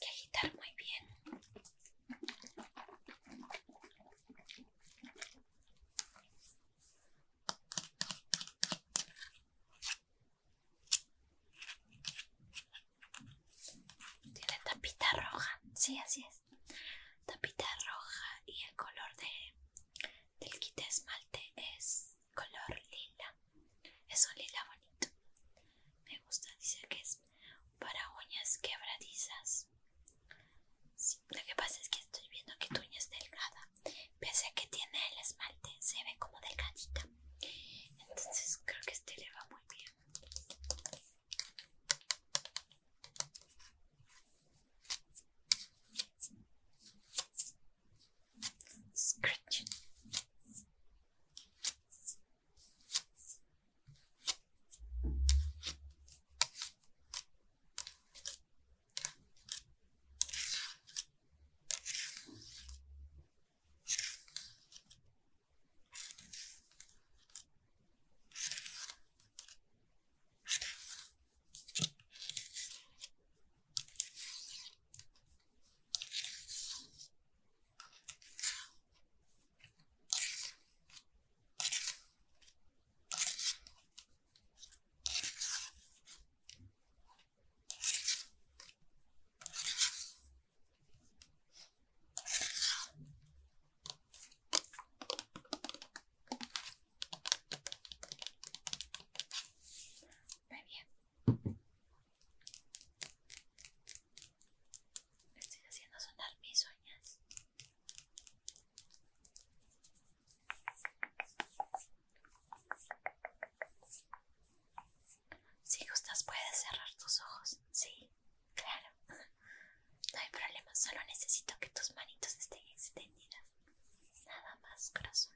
skating. solo necesito que tus manitos estén extendidas. Nada más, corazón.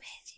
Suspense.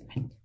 El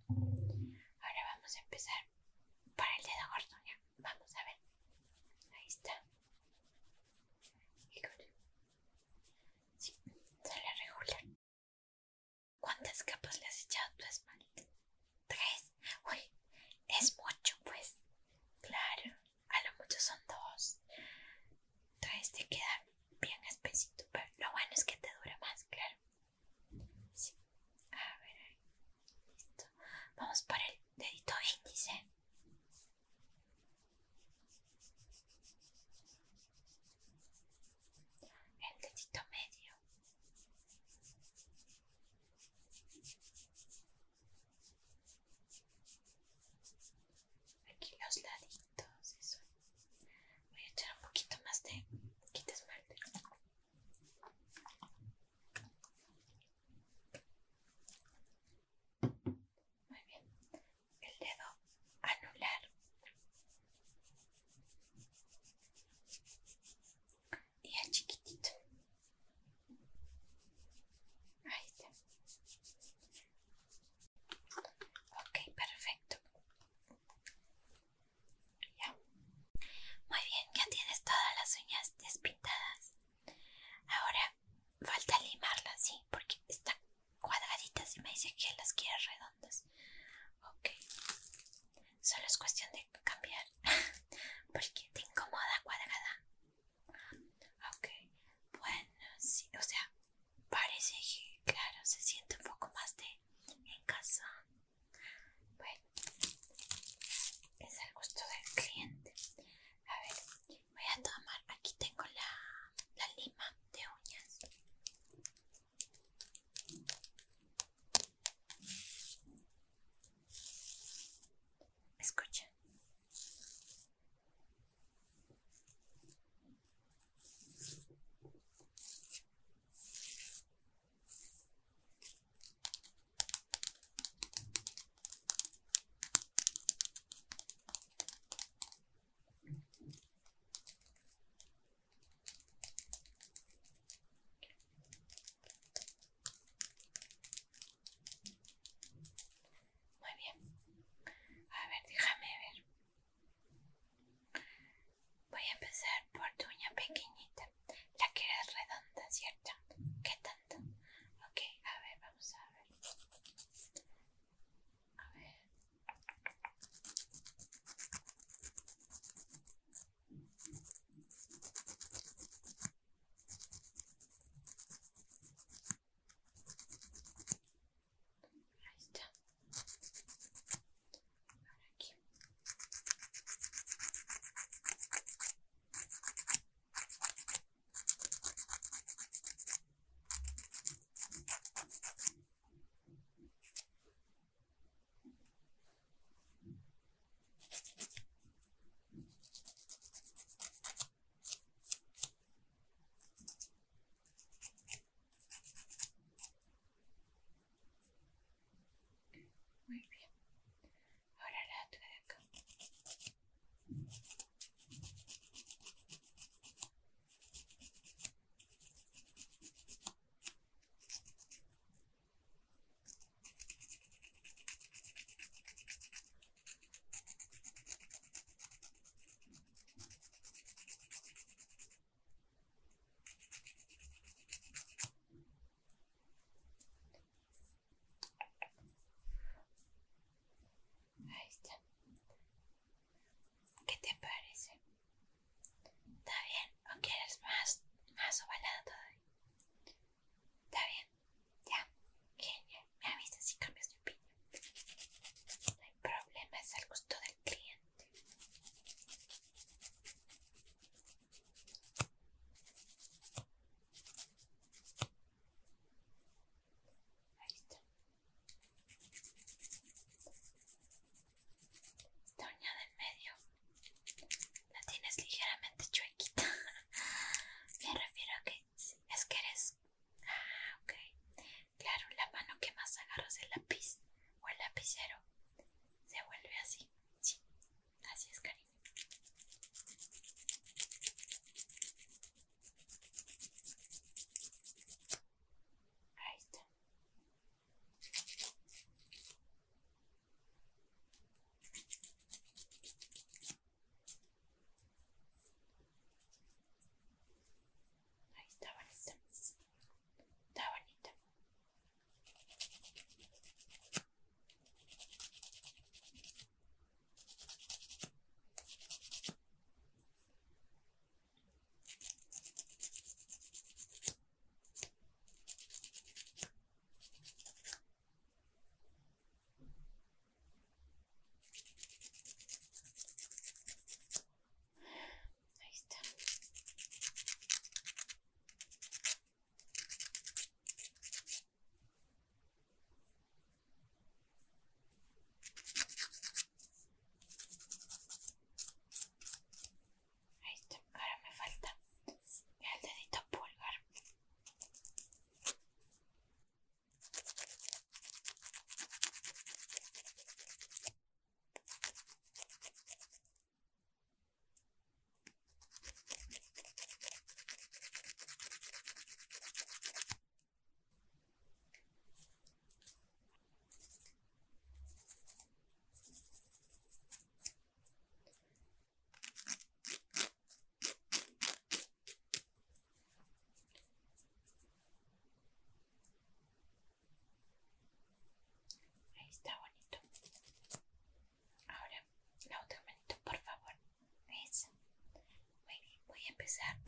said,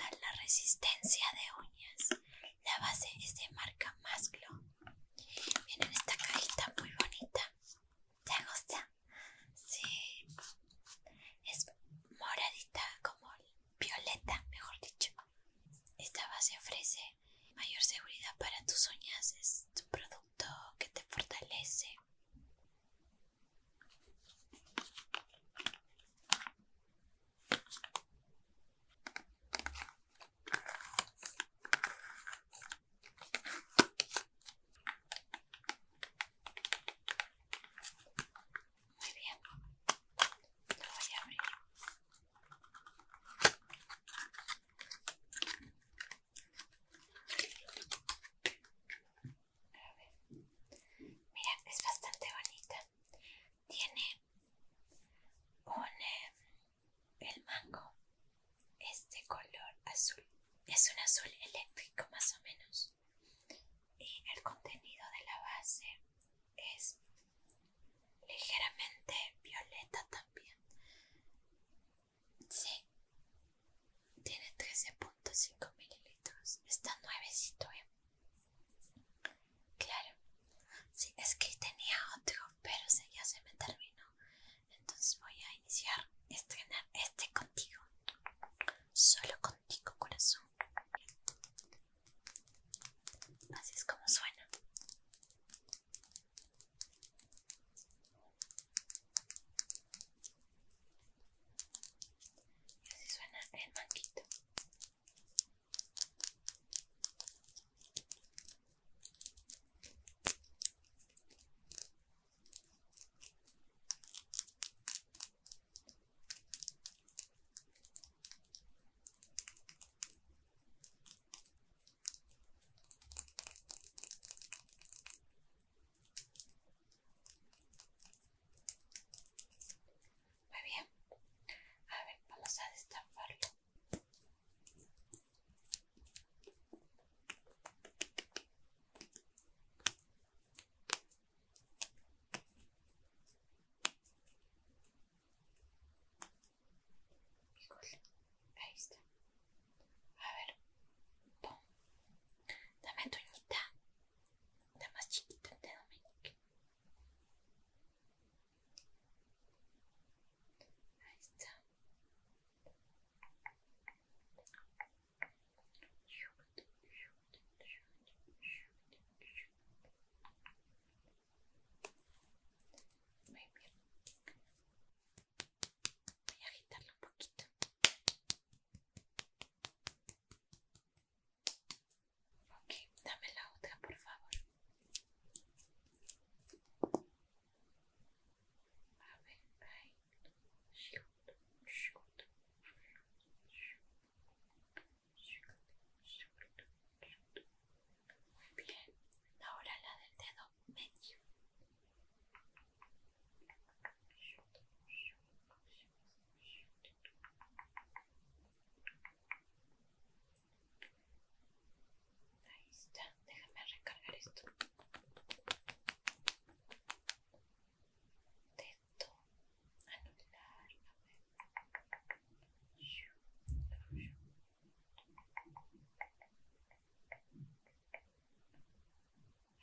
la resistencia de uñas. La base es de marca Maslow. Viene esta cajita muy bonita. ¿Te gusta? Sí. Es moradita, como violeta, mejor dicho. Esta base ofrece mayor seguridad para tus uñas. Es un producto que te fortalece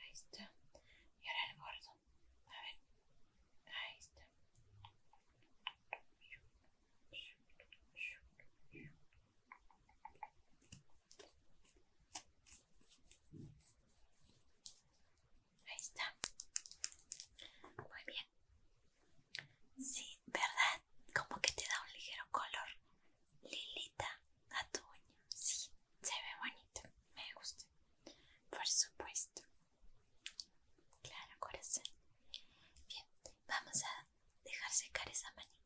Ahí está. Y ahora el gordo. A ver. Ahí está. Ahí está. Somebody.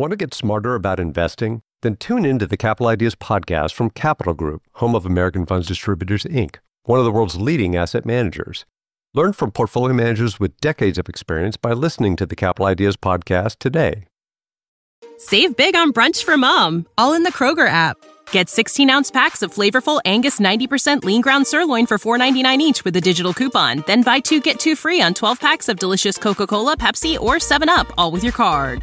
Want to get smarter about investing? Then tune into the Capital Ideas podcast from Capital Group, home of American Funds Distributors, Inc., one of the world's leading asset managers. Learn from portfolio managers with decades of experience by listening to the Capital Ideas podcast today. Save big on brunch for mom, all in the Kroger app. Get 16 ounce packs of flavorful Angus 90% lean ground sirloin for $4.99 each with a digital coupon. Then buy two get two free on 12 packs of delicious Coca Cola, Pepsi, or 7UP, all with your card.